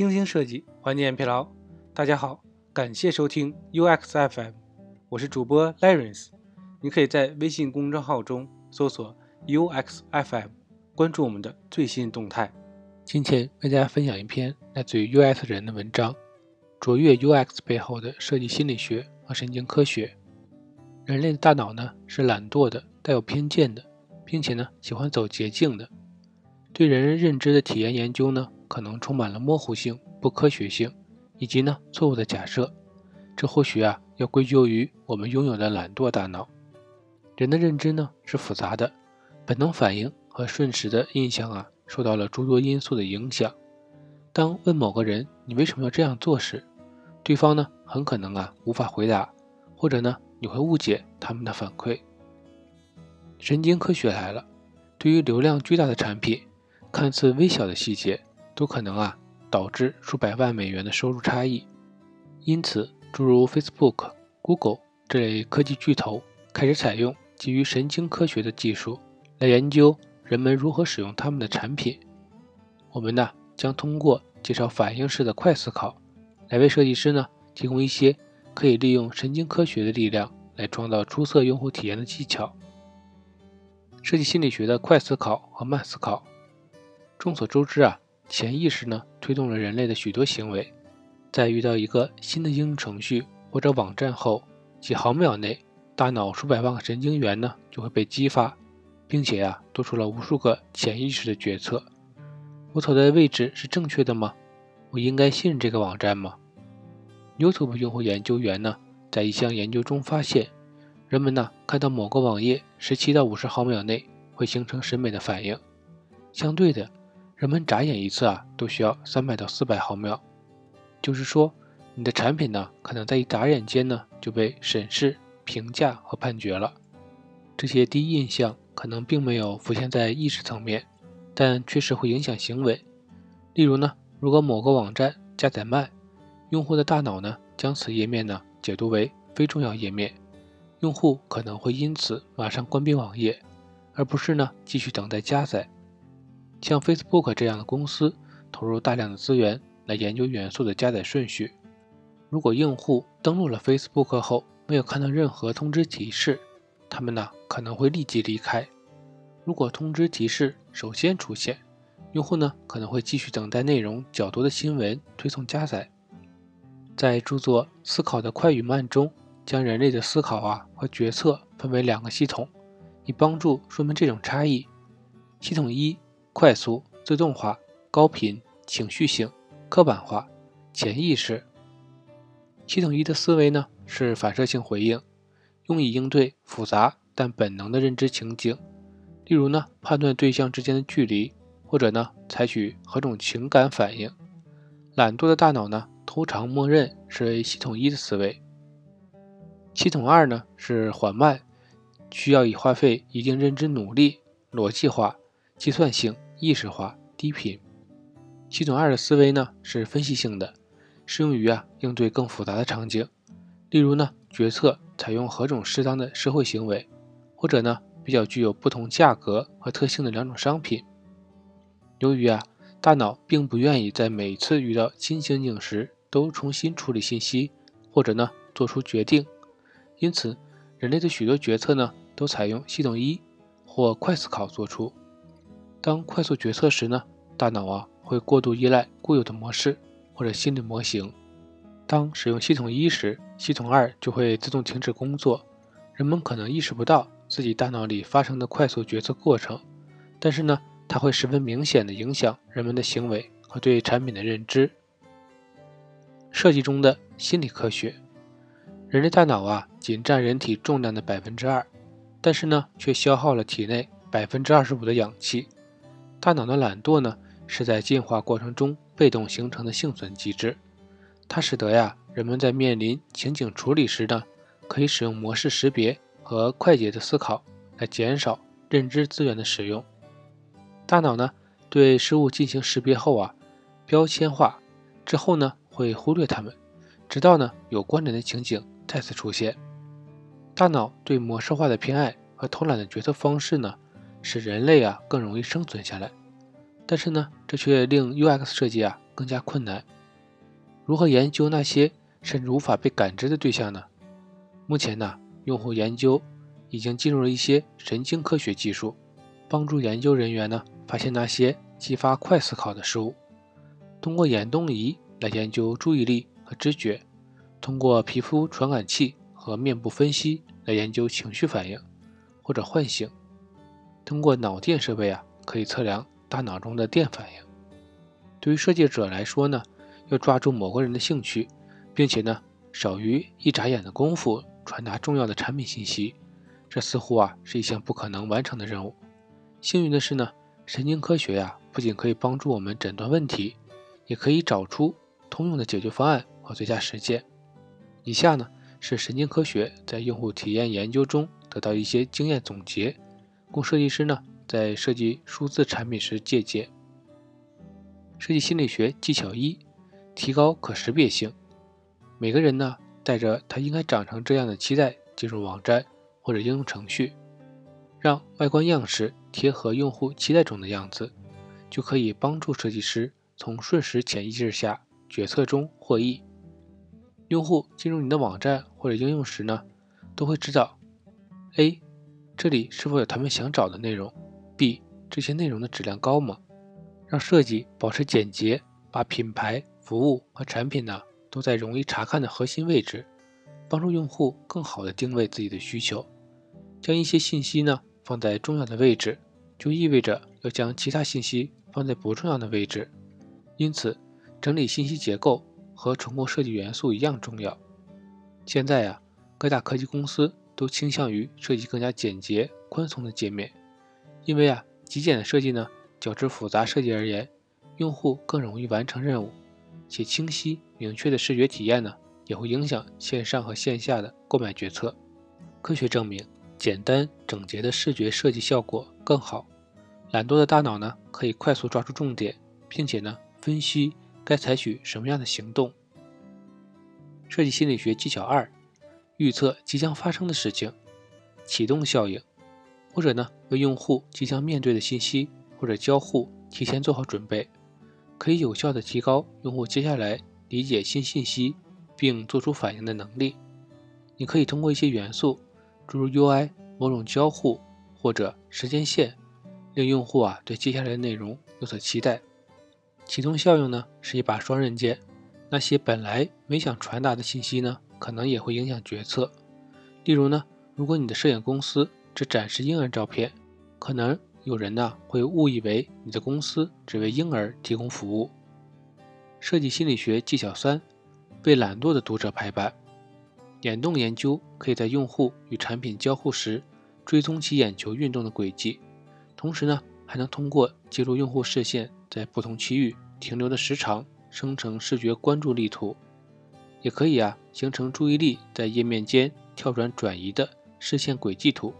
精心设计，缓解疲劳。大家好，感谢收听 UX FM，我是主播 l a r e n c e。你可以在微信公众号中搜索 UX FM，关注我们的最新动态。今天为大家分享一篇来自于 UX 人的文章：卓越 UX 背后的设计心理学和神经科学。人类的大脑呢是懒惰的、带有偏见的，并且呢喜欢走捷径的。对人认知的体验研究呢，可能充满了模糊性、不科学性，以及呢错误的假设。这或许啊要归咎于我们拥有的懒惰大脑。人的认知呢是复杂的，本能反应和瞬时的印象啊受到了诸多因素的影响。当问某个人你为什么要这样做时，对方呢很可能啊无法回答，或者呢你会误解他们的反馈。神经科学来了，对于流量巨大的产品。看似微小的细节，都可能啊导致数百万美元的收入差异。因此，诸如 Facebook、Google 这类科技巨头开始采用基于神经科学的技术来研究人们如何使用他们的产品。我们呢将通过介绍反应式的快思考，来为设计师呢提供一些可以利用神经科学的力量来创造出色用户体验的技巧。设计心理学的快思考和慢思考。众所周知啊，潜意识呢推动了人类的许多行为。在遇到一个新的应用程序或者网站后，几毫秒内，大脑数百万个神经元呢就会被激发，并且呀，做出了无数个潜意识的决策。我所在的位置是正确的吗？我应该信任这个网站吗？YouTube 用户研究员呢，在一项研究中发现，人们呢看到某个网页十七到五十毫秒内会形成审美的反应，相对的。人们眨眼一次啊，都需要三百到四百毫秒，就是说，你的产品呢，可能在一眨眼间呢就被审视、评价和判决了。这些第一印象可能并没有浮现在意识层面，但确实会影响行为。例如呢，如果某个网站加载慢，用户的大脑呢将此页面呢解读为非重要页面，用户可能会因此马上关闭网页，而不是呢继续等待加载。像 Facebook 这样的公司投入大量的资源来研究元素的加载顺序。如果用户登录了 Facebook 后没有看到任何通知提示，他们呢可能会立即离开。如果通知提示首先出现，用户呢可能会继续等待内容较多的新闻推送加载。在著作《思考的快与慢》中，将人类的思考啊和决策分为两个系统，以帮助说明这种差异。系统一。快速、自动化、高频、情绪性、刻板化、潜意识。系统一的思维呢是反射性回应，用以应对复杂但本能的认知情景，例如呢判断对象之间的距离，或者呢采取何种情感反应。懒惰的大脑呢通常默认是为系统一的思维。系统二呢是缓慢，需要以花费一定认知努力、逻辑化。计算性、意识化、低频。系统二的思维呢是分析性的，适用于啊应对更复杂的场景，例如呢决策采用何种适当的社会行为，或者呢比较具有不同价格和特性的两种商品。由于啊大脑并不愿意在每次遇到新情景时都重新处理信息，或者呢做出决定，因此人类的许多决策呢都采用系统一或快思考做出。当快速决策时呢，大脑啊会过度依赖固有的模式或者心理模型。当使用系统一时，系统二就会自动停止工作。人们可能意识不到自己大脑里发生的快速决策过程，但是呢，它会十分明显的影响人们的行为和对产品的认知。设计中的心理科学，人类大脑啊仅占人体重量的百分之二，但是呢，却消耗了体内百分之二十五的氧气。大脑的懒惰呢，是在进化过程中被动形成的幸存机制。它使得呀，人们在面临情景处理时呢，可以使用模式识别和快捷的思考来减少认知资源的使用。大脑呢，对事物进行识别后啊，标签化之后呢，会忽略它们，直到呢有关联的情景再次出现。大脑对模式化的偏爱和偷懒的决策方式呢？使人类啊更容易生存下来，但是呢，这却令 UX 设计啊更加困难。如何研究那些甚至无法被感知的对象呢？目前呢，用户研究已经进入了一些神经科学技术，帮助研究人员呢发现那些激发快思考的事物。通过眼动仪来研究注意力和知觉，通过皮肤传感器和面部分析来研究情绪反应或者唤醒，通过脑电设备啊可以测量大脑中的电反应。对于设计者来说呢，要抓住某个人的兴趣，并且呢少于一眨眼的功夫传达重要的产品信息，这似乎啊是一项不可能完成的任务。幸运的是呢，神经科学呀不仅可以帮助我们诊断问题。也可以找出通用的解决方案和最佳实践。以下呢是神经科学在用户体验研究中得到一些经验总结，供设计师呢在设计数字产品时借鉴。设计心理学技巧一：提高可识别性。每个人呢带着他应该长成这样的期待进入网站或者应用程序，让外观样式贴合用户期待中的样子，就可以帮助设计师。从瞬时潜意识下决策中获益。用户进入你的网站或者应用时呢，都会知道：A，这里是否有他们想找的内容；B，这些内容的质量高吗？让设计保持简洁，把品牌、服务和产品呢都在容易查看的核心位置，帮助用户更好的定位自己的需求。将一些信息呢放在重要的位置，就意味着要将其他信息放在不重要的位置。因此，整理信息结构和重构设计元素一样重要。现在呀，各大科技公司都倾向于设计更加简洁、宽松的界面，因为啊，极简的设计呢，较之复杂设计而言，用户更容易完成任务，且清晰明确的视觉体验呢，也会影响线上和线下的购买决策。科学证明，简单整洁的视觉设计效果更好。懒惰的大脑呢，可以快速抓住重点，并且呢。分析该采取什么样的行动。设计心理学技巧二：预测即将发生的事情，启动效应，或者呢为用户即将面对的信息或者交互提前做好准备，可以有效的提高用户接下来理解新信息并做出反应的能力。你可以通过一些元素，诸如 UI、某种交互或者时间线，令用户啊对接下来的内容有所期待。启动效应呢是一把双刃剑，那些本来没想传达的信息呢，可能也会影响决策。例如呢，如果你的摄影公司只展示婴儿照片，可能有人呢会误以为你的公司只为婴儿提供服务。设计心理学技巧三：为懒惰的读者排版。眼动研究可以在用户与产品交互时追踪其眼球运动的轨迹，同时呢，还能通过记录用户视线。在不同区域停留的时长，生成视觉关注力图，也可以啊形成注意力在页面间跳转转移的视线轨迹图。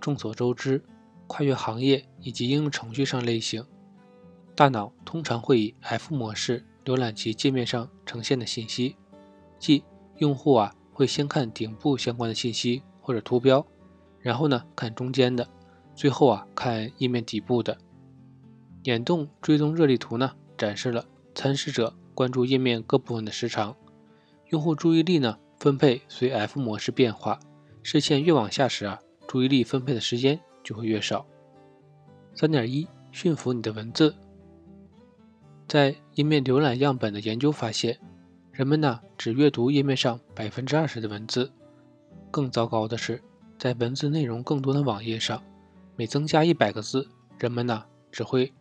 众所周知，跨越行业以及应用程序上类型，大脑通常会以 F 模式浏览其界面上呈现的信息，即用户啊会先看顶部相关的信息或者图标，然后呢看中间的，最后啊看页面底部的。眼动追踪热力图呢，展示了参试者关注页面各部分的时长。用户注意力呢分配随 F 模式变化，视线越往下时啊，注意力分配的时间就会越少。三点一，驯服你的文字。在页面浏览样本的研究发现，人们呢只阅读页面上百分之二十的文字。更糟糕的是，在文字内容更多的网页上，每增加一百个字，人们呢只会。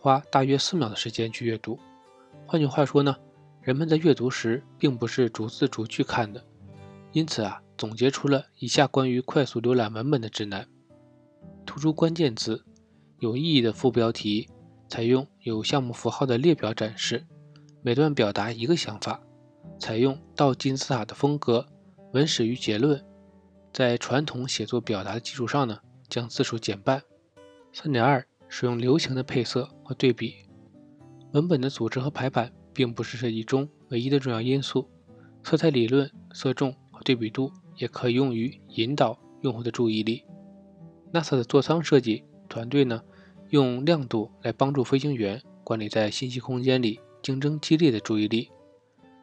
花大约四秒的时间去阅读。换句话说呢，人们在阅读时并不是逐字逐句看的。因此啊，总结出了以下关于快速浏览文本的指南：突出关键字，有意义的副标题，采用有项目符号的列表展示，每段表达一个想法，采用倒金字塔的风格，文始于结论，在传统写作表达的基础上呢，将字数减半。三点二。使用流行的配色和对比，文本的组织和排版并不是设计中唯一的重要因素。色彩理论、色重和对比度也可以用于引导用户的注意力。NASA 的座舱设计团队呢，用亮度来帮助飞行员管理在信息空间里竞争激烈的注意力。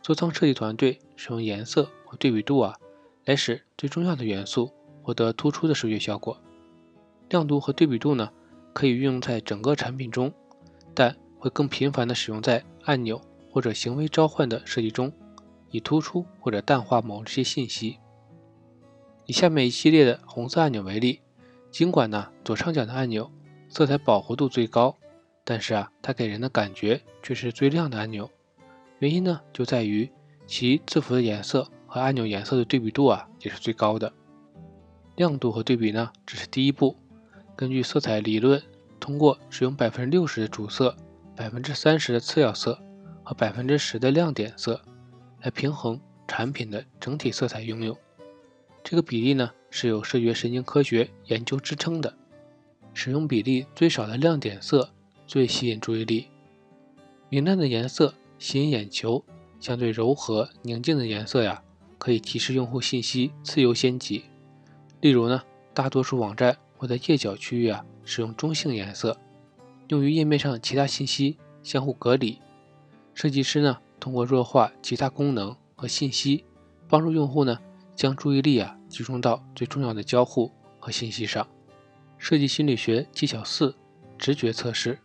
座舱设计团队使用颜色和对比度啊，来使最重要的元素获得突出的视觉效果。亮度和对比度呢，可以运用在整个产品中，但会更频繁的使用在按钮或者行为召唤的设计中，以突出或者淡化某些信息。以下面一系列的红色按钮为例，尽管呢左上角的按钮色彩饱和度最高，但是啊它给人的感觉却是最亮的按钮。原因呢就在于其字符的颜色和按钮颜色的对比度啊也是最高的。亮度和对比呢只是第一步，根据色彩理论，通过使用百分之六十的主色、百分之三十的次要色和百分之十的亮点色，来平衡产品的整体色彩拥有。这个比例呢是有视觉神经科学研究支撑的。使用比例最少的亮点色最吸引注意力。明亮的颜色吸引眼球，相对柔和宁静的颜色呀，可以提示用户信息次优先级。例如呢，大多数网站会在页角区域啊使用中性颜色，用于页面上其他信息相互隔离。设计师呢通过弱化其他功能和信息，帮助用户呢。将注意力啊集中到最重要的交互和信息上。设计心理学技巧四：直觉测试。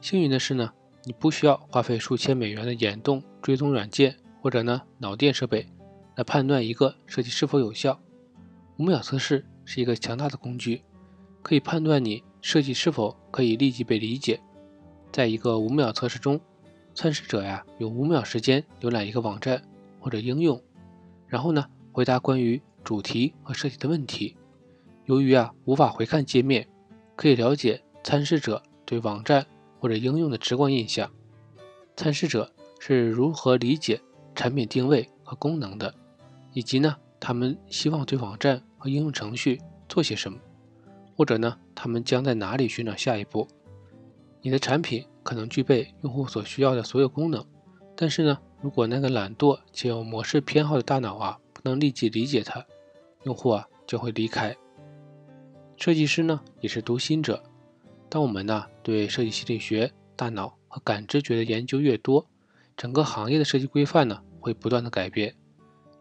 幸运的是呢，你不需要花费数千美元的眼动追踪软件或者呢脑电设备来判断一个设计是否有效。五秒测试是一个强大的工具，可以判断你设计是否可以立即被理解。在一个五秒测试中，参试者呀有五秒时间浏览一个网站或者应用，然后呢。回答关于主题和设计的问题。由于啊无法回看界面，可以了解参试者对网站或者应用的直观印象。参试者是如何理解产品定位和功能的，以及呢他们希望对网站和应用程序做些什么，或者呢他们将在哪里寻找下一步。你的产品可能具备用户所需要的所有功能，但是呢如果那个懒惰且有模式偏好的大脑啊。不能立即理解它，用户啊就会离开。设计师呢也是读心者。当我们呢对设计心理学、大脑和感知觉的研究越多，整个行业的设计规范呢会不断的改变。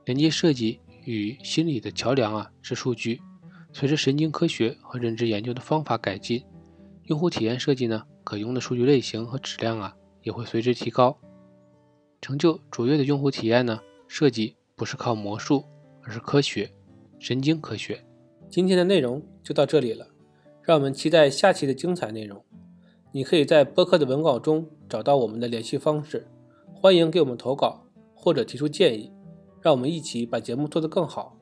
连接设计与心理的桥梁啊是数据。随着神经科学和认知研究的方法改进，用户体验设计呢可用的数据类型和质量啊也会随之提高。成就卓越的用户体验呢，设计。不是靠魔术，而是科学，神经科学。今天的内容就到这里了，让我们期待下期的精彩内容。你可以在播客的文稿中找到我们的联系方式，欢迎给我们投稿或者提出建议，让我们一起把节目做得更好。